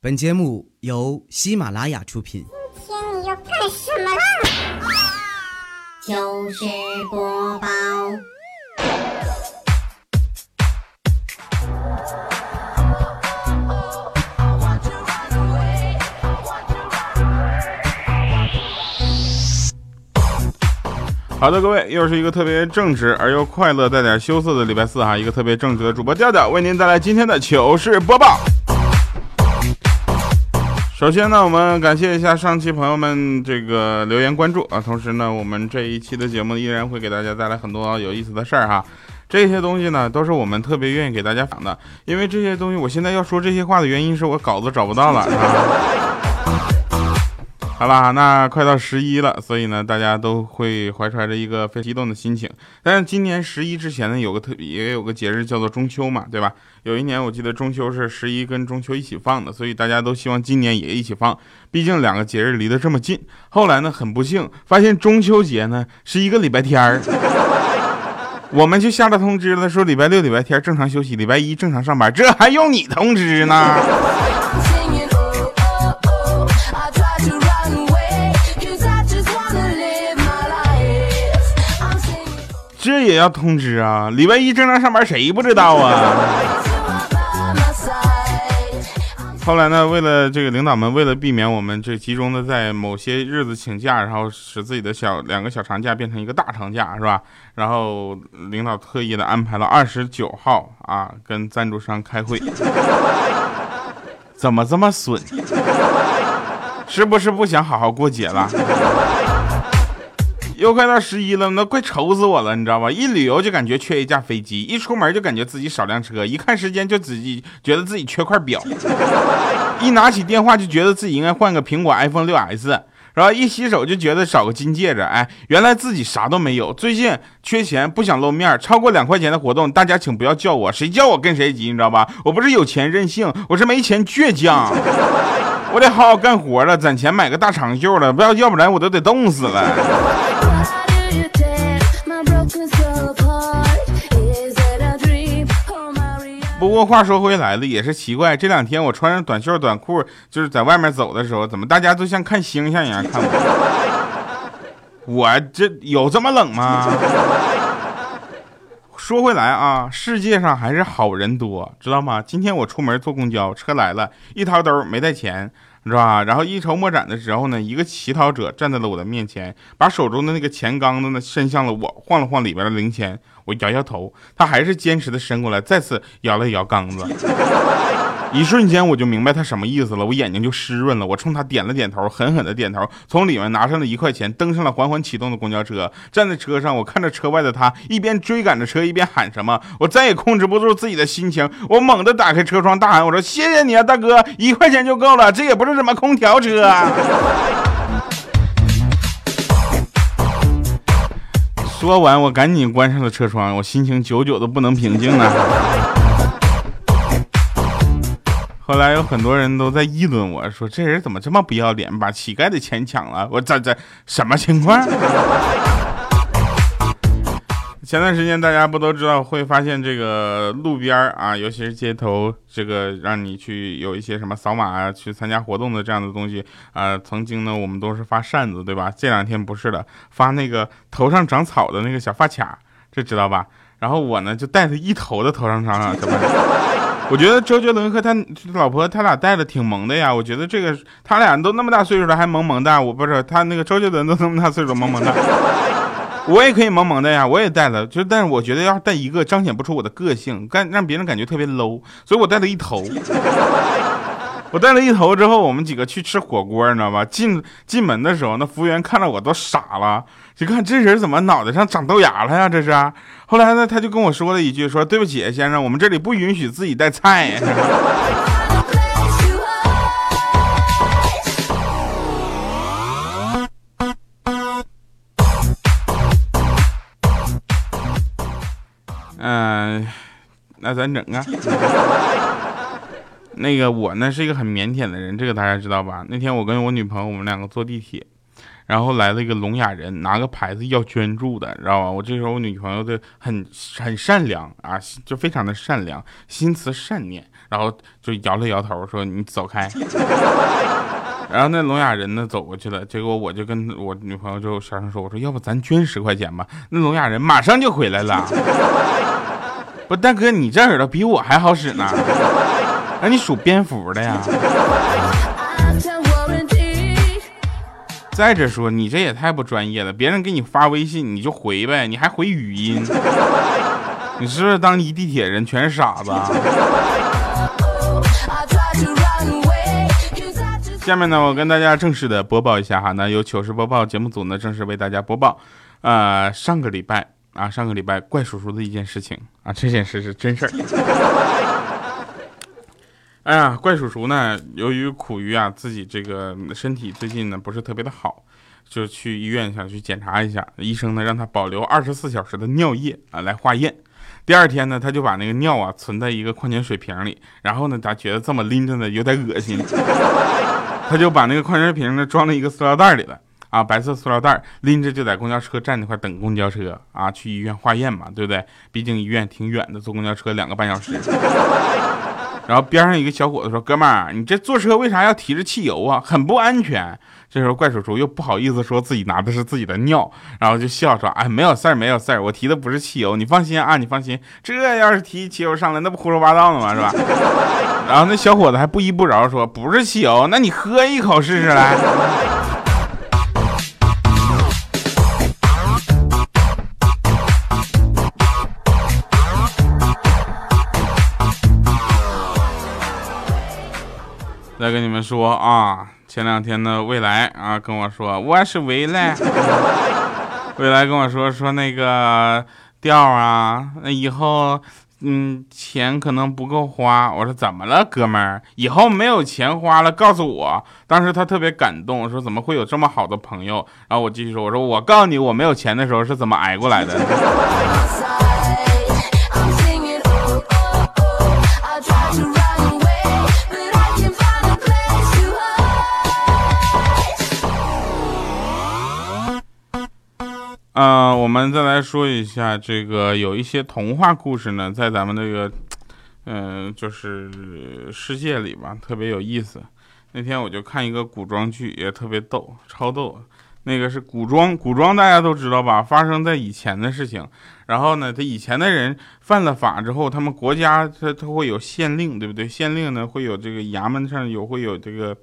本节目由喜马拉雅出品。今天你要干什么啦？糗事播报。好的，各位，又是一个特别正直而又快乐、带点羞涩的礼拜四哈，一个特别正直的主播调调为您带来今天的糗事播报。首先呢，我们感谢一下上期朋友们这个留言关注啊，同时呢，我们这一期的节目依然会给大家带来很多有意思的事儿哈。这些东西呢，都是我们特别愿意给大家讲的，因为这些东西，我现在要说这些话的原因是我稿子找不到了。好啦，那快到十一了，所以呢，大家都会怀揣着一个非常激动的心情。但是今年十一之前呢，有个特也有个节日叫做中秋嘛，对吧？有一年我记得中秋是十一跟中秋一起放的，所以大家都希望今年也一起放，毕竟两个节日离得这么近。后来呢，很不幸发现中秋节呢是一个礼拜天儿，我们就下了通知了，说礼拜六、礼拜天正常休息，礼拜一正常上班，这还用你通知呢？也要通知啊！礼拜一正常上班，谁不知道啊？后来呢，为了这个领导们，为了避免我们这集中的在某些日子请假，然后使自己的小两个小长假变成一个大长假，是吧？然后领导特意的安排了二十九号啊，跟赞助商开会。怎么这么损？是不是不想好好过节了？又快到十一了，那快愁死我了，你知道吧？一旅游就感觉缺一架飞机，一出门就感觉自己少辆车，一看时间就自己觉得自己缺块表，一拿起电话就觉得自己应该换个苹果 iPhone 六 S，然后一洗手就觉得少个金戒指，哎，原来自己啥都没有。最近缺钱，不想露面，超过两块钱的活动，大家请不要叫我，谁叫我跟谁急，你知道吧？我不是有钱任性，我是没钱倔强，我得好好干活了，攒钱买个大长袖了，不要要不然我都得冻死了。不过话说回来了，也是奇怪，这两天我穿着短袖短裤，就是在外面走的时候，怎么大家都像看星星一样看我？我这有这么冷吗？说回来啊，世界上还是好人多，知道吗？今天我出门坐公交车来了，一掏兜没带钱。你知道吧？然后一筹莫展的时候呢，一个乞讨者站在了我的面前，把手中的那个钱缸子呢伸向了我，晃了晃里边的零钱。我摇摇头，他还是坚持的伸过来，再次摇了摇缸子。一瞬间我就明白他什么意思了，我眼睛就湿润了。我冲他点了点头，狠狠的点头，从里面拿上了一块钱，登上了缓缓启动的公交车。站在车上，我看着车外的他，一边追赶着车，一边喊什么。我再也控制不住自己的心情，我猛地打开车窗，大喊：“我说谢谢你啊，大哥，一块钱就够了，这也不是什么空调车。”啊说完，我赶紧关上了车窗，我心情久久都不能平静呢。后来有很多人都在议论我说：“这人怎么这么不要脸，把乞丐的钱抢了？”我这这什么情况？前段时间大家不都知道会发现这个路边啊，尤其是街头，这个让你去有一些什么扫码啊，去参加活动的这样的东西啊。曾经呢，我们都是发扇子，对吧？这两天不是的，发那个头上长草的那个小发卡，这知道吧？然后我呢就带着一头的头上长草，怎么。我觉得周杰伦和他老婆他俩戴的挺萌的呀。我觉得这个他俩都那么大岁数了还萌萌的，我不是他那个周杰伦都那么大岁数萌萌的，我也可以萌萌的呀。我也戴了，就但是我觉得要戴一个彰显不出我的个性，干让别人感觉特别 low，所以我戴了一头。我戴了一头之后，我们几个去吃火锅，你知道吧？进进门的时候，那服务员看到我都傻了，就看这人怎么脑袋上长豆芽了呀？这是。后来呢，他就跟我说了一句，说对不起，先生，我们这里不允许自己带菜。嗯，那咱整啊。那个我呢是一个很腼腆的人，这个大家知道吧？那天我跟我女朋友，我们两个坐地铁，然后来了一个聋哑人，拿个牌子要捐助的，知道吧？我这时候我女朋友的很很善良啊，就非常的善良，心慈善念，然后就摇了摇头说：“你走开。” 然后那聋哑人呢走过去了，结果我就跟我女朋友就小声说：“我说要不咱捐十块钱吧？”那聋哑人马上就回来了。不，大哥，你这耳朵比我还好使呢。那你属蝙蝠的呀？再者说，你这也太不专业了。别人给你发微信，你就回呗，你还回语音，你是不是当一地铁人全是傻子？下面呢，我跟大家正式的播报一下哈，那由糗事播报节目组呢正式为大家播报，呃，上个礼拜啊，上个礼拜怪叔叔的一件事情啊，这件事是真事儿。哎呀，怪叔叔呢，由于苦于啊自己这个身体最近呢不是特别的好，就去医院想去检查一下，医生呢让他保留二十四小时的尿液啊来化验。第二天呢，他就把那个尿啊存在一个矿泉水瓶里，然后呢，他觉得这么拎着呢有点恶心。他就把那个矿泉水瓶呢装在一个塑料袋里了啊，白色塑料袋拎着就在公交车站那块等公交车啊，去医院化验嘛，对不对？毕竟医院挺远的，坐公交车两个半小时。然后边上一个小伙子说：“哥们儿，你这坐车为啥要提着汽油啊？很不安全。”这时候怪叔叔又不好意思说自己拿的是自己的尿，然后就笑说：“哎，没有事儿，没有事儿，我提的不是汽油，你放心啊，你放心。这要是提汽油上来，那不胡说八道呢吗？是吧？” 然后那小伙子还不依不饶说：“不是汽油，那你喝一口试试来。” 再跟你们说啊，前两天的，未来啊跟我说我是未来，未来跟我说说那个调啊，那以后嗯钱可能不够花。我说怎么了，哥们儿？以后没有钱花了，告诉我。当时他特别感动，说怎么会有这么好的朋友？然后我继续说，我说我告诉你，我没有钱的时候是怎么挨过来的。呃，我们再来说一下这个，有一些童话故事呢，在咱们这个，嗯，就是世界里吧，特别有意思。那天我就看一个古装剧，也特别逗，超逗。那个是古装，古装大家都知道吧？发生在以前的事情。然后呢，他以前的人犯了法之后，他们国家他他会有县令，对不对？县令呢会有这个衙门上有会有这个，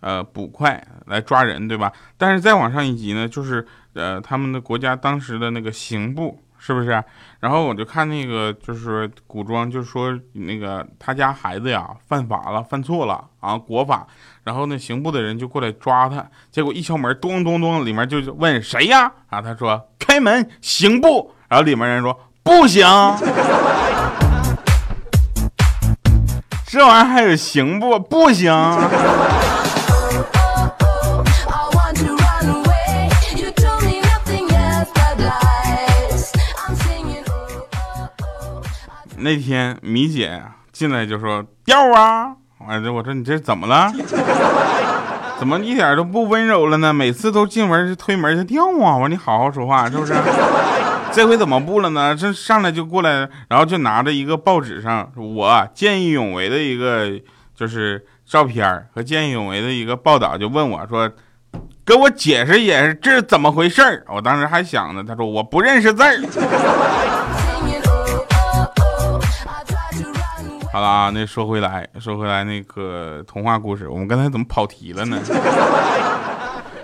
呃，捕快来抓人，对吧？但是再往上一级呢，就是。呃，他们的国家当时的那个刑部是不是？然后我就看那个，就是古装，就说那个他家孩子呀犯法了，犯错了啊，国法。然后那刑部的人就过来抓他，结果一敲门，咚咚咚，里面就问谁呀？啊，他说开门，刑部。然后里面人说不行，这玩意儿还有刑部不行。那天米姐进来就说调啊，完了我说你这怎么了？怎么一点都不温柔了呢？每次都进门就推门就调啊！我说你好好说话是不是？这回怎么不了呢？这上来就过来，然后就拿着一个报纸上我见义勇为的一个就是照片和见义勇为的一个报道，就问我说，给我解释解释这是怎么回事我当时还想呢，他说我不认识字儿。好了啊，那说回来，说回来那个童话故事，我们刚才怎么跑题了呢？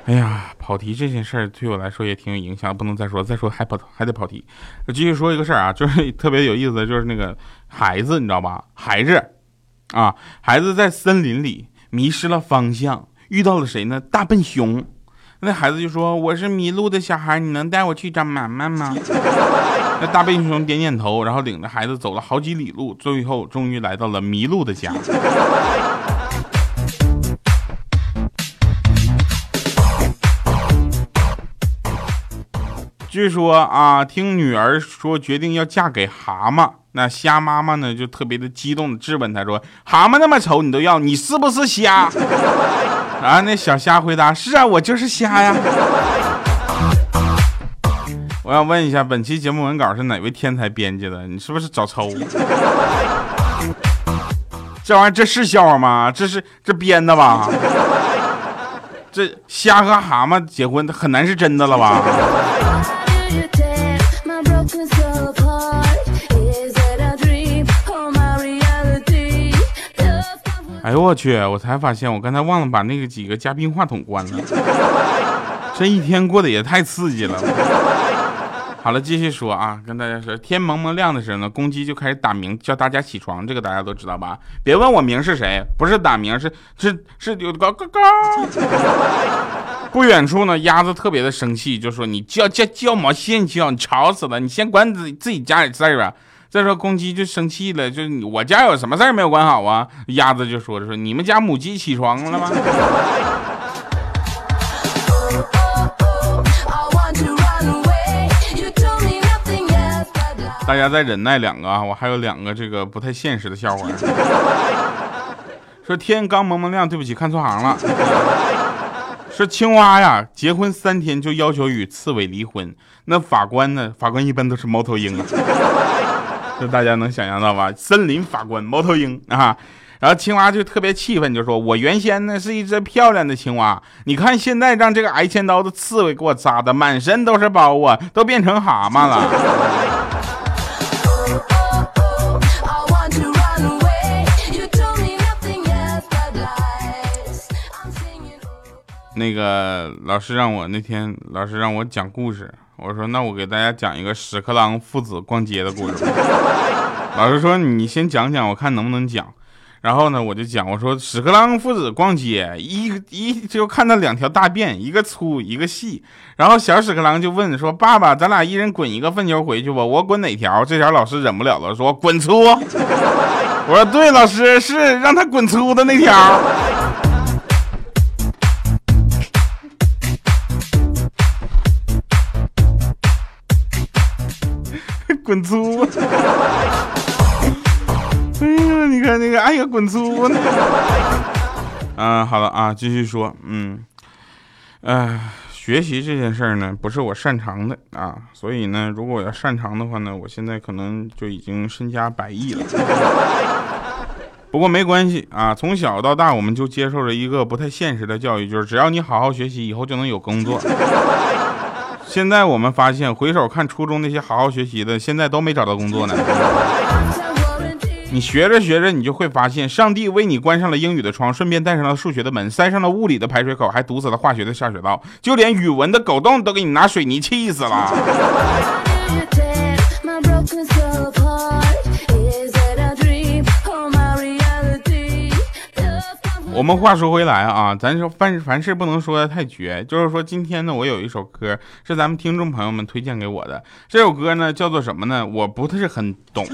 哎呀，跑题这件事儿对我来说也挺有影响，不能再说，再说还跑还得跑题。继续说一个事儿啊，就是 特别有意思的就是那个孩子，你知道吧？孩子啊，孩子在森林里迷失了方向，遇到了谁呢？大笨熊。那孩子就说：“我是迷路的小孩，你能带我去找妈妈吗？”那大笨熊点点头，然后领着孩子走了好几里路，最后终于来到了迷路的家。据说啊，听女儿说决定要嫁给蛤蟆，那虾妈妈呢就特别的激动的质问他说：“蛤蟆那么丑你都要，你是不是虾？”然 后那小虾回答：“是啊，我就是虾呀。”我想问一下，本期节目文稿是哪位天才编辑的？你是不是找抽？这玩意儿这是笑话吗？这是这编的吧？这虾和蛤蟆结婚很难是真的了吧？哎呦我去！我才发现我刚才忘了把那个几个嘉宾话筒关了，这一天过得也太刺激了。好了，继续说啊，跟大家说，天蒙蒙亮的时候呢，公鸡就开始打鸣，叫大家起床，这个大家都知道吧？别问我鸣是谁，不是打鸣，是是是有高高高。不远处呢，鸭子特别的生气，就说你叫叫叫毛线叫，你吵死了，你先管自自己家里事儿吧。再说公鸡就生气了，就我家有什么事没有管好啊？鸭子就说着说你们家母鸡起床了吗？大家再忍耐两个啊，我还有两个这个不太现实的笑话。说天刚蒙蒙亮，对不起，看错行了。说青蛙呀，结婚三天就要求与刺猬离婚，那法官呢？法官一般都是猫头鹰啊。这大家能想象到吧？森林法官猫头鹰啊，然后青蛙就特别气愤，就说：“我原先呢是一只漂亮的青蛙，你看现在让这个挨千刀的刺猬给我扎的满身都是包啊，都变成蛤蟆了。”那个老师让我那天老师让我讲故事，我说那我给大家讲一个屎壳郎父子逛街的故事。老师说你先讲讲，我看能不能讲。然后呢，我就讲，我说屎壳郎父子逛街，一一就看到两条大便，一个粗一个细。然后小屎壳郎就问说：“爸爸，咱俩一人滚一个粪球回去吧，我滚哪条？”这条老师忍不了了，说：“滚粗。”我说：“对，老师是让他滚粗的那条。”滚粗！哎呀，你看那个，哎呀，滚粗！嗯，好了啊，继续说，嗯，哎，学习这件事儿呢，不是我擅长的啊，所以呢，如果我要擅长的话呢，我现在可能就已经身家百亿了。不过没关系啊，从小到大，我们就接受了一个不太现实的教育，就是只要你好好学习，以后就能有工作。现在我们发现，回首看初中那些好好学习的，现在都没找到工作呢。你学着学着，你就会发现，上帝为你关上了英语的窗，顺便带上了数学的门，塞上了物理的排水口，还堵死了化学的下水道，就连语文的狗洞都给你拿水泥气死了。我们话说回来啊，咱说凡凡事不能说的太绝，就是说今天呢，我有一首歌是咱们听众朋友们推荐给我的，这首歌呢叫做什么呢？我不是很懂，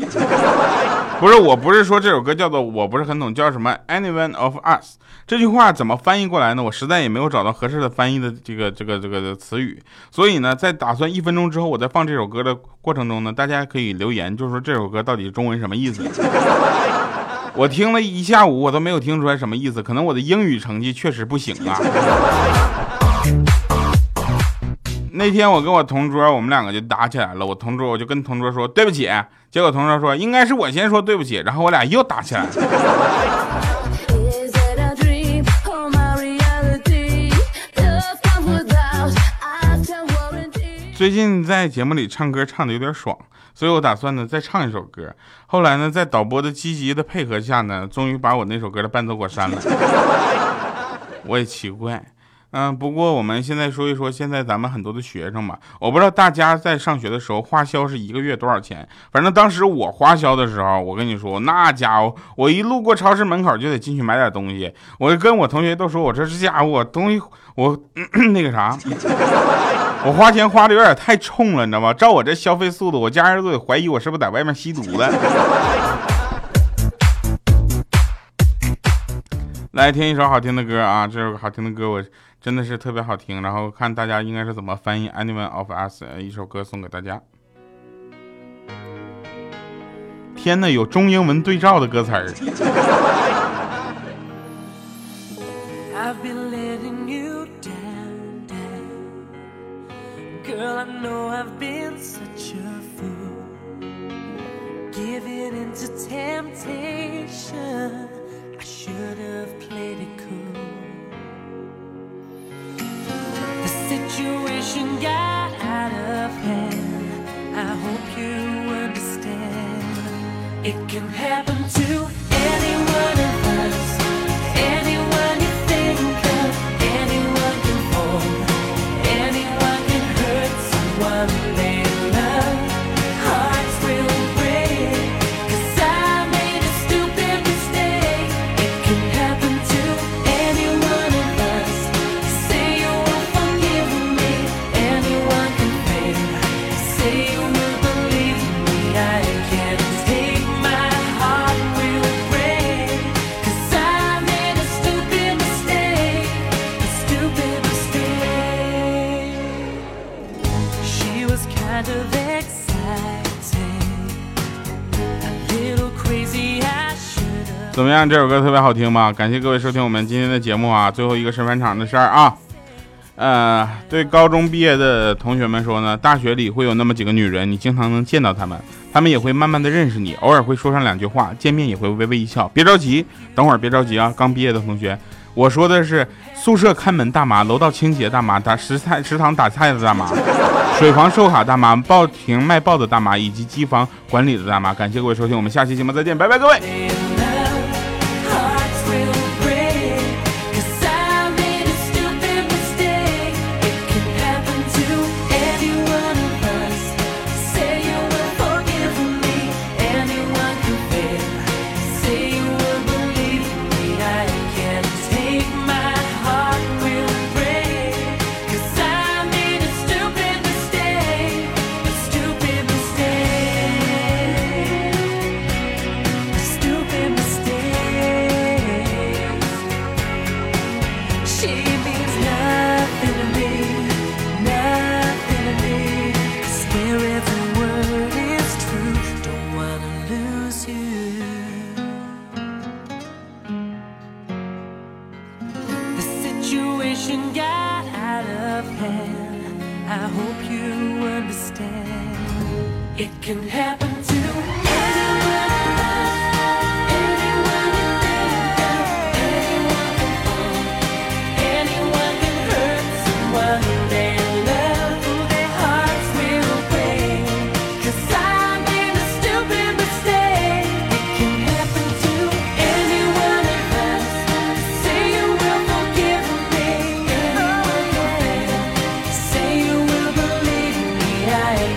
不是，我不是说这首歌叫做我不是很懂，叫什么 Anyone of Us？这句话怎么翻译过来呢？我实在也没有找到合适的翻译的这个这个这个词语，所以呢，在打算一分钟之后，我在放这首歌的过程中呢，大家可以留言，就是说这首歌到底中文什么意思？我听了一下午，我都没有听出来什么意思，可能我的英语成绩确实不行啊。那天我跟我同桌，我们两个就打起来了。我同桌，我就跟同桌说对不起，结果同桌说应该是我先说对不起，然后我俩又打起来了。最近在节目里唱歌唱的有点爽，所以我打算呢再唱一首歌。后来呢，在导播的积极的配合下呢，终于把我那首歌的伴奏给我删了。我也奇怪。嗯，不过我们现在说一说，现在咱们很多的学生嘛，我不知道大家在上学的时候花销是一个月多少钱。反正当时我花销的时候，我跟你说，那家伙，我一路过超市门口就得进去买点东西。我跟我同学都说，我这是家伙东西我 那个啥，我花钱花的有点太冲了，你知道吗？照我这消费速度，我家人都得怀疑我是不是在外面吸毒了。来听一首好听的歌啊！这首好听的歌我。真的是特别好听，然后看大家应该是怎么翻译《Anyone of Us》一首歌送给大家。天呐，有中英文对照的歌词儿。Girl, I know I've been such a fool. Giving into temptation, I should have played it cool. The situation got out of hand. I hope you understand. It can happen to 样？这首歌特别好听吧？感谢各位收听我们今天的节目啊！最后一个是返场的事儿啊。呃，对高中毕业的同学们说呢，大学里会有那么几个女人，你经常能见到她们，她们也会慢慢的认识你，偶尔会说上两句话，见面也会微微一笑。别着急，等会儿别着急啊！刚毕业的同学，我说的是宿舍看门大妈、楼道清洁大妈、打食菜食堂打菜的大妈、水房售卡大妈、报亭卖报的大妈以及机房管理的大妈。感谢各位收听，我们下期节目再见，拜拜，各位。Situation got out of hand. I hope you understand. It can happen to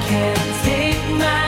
can't take my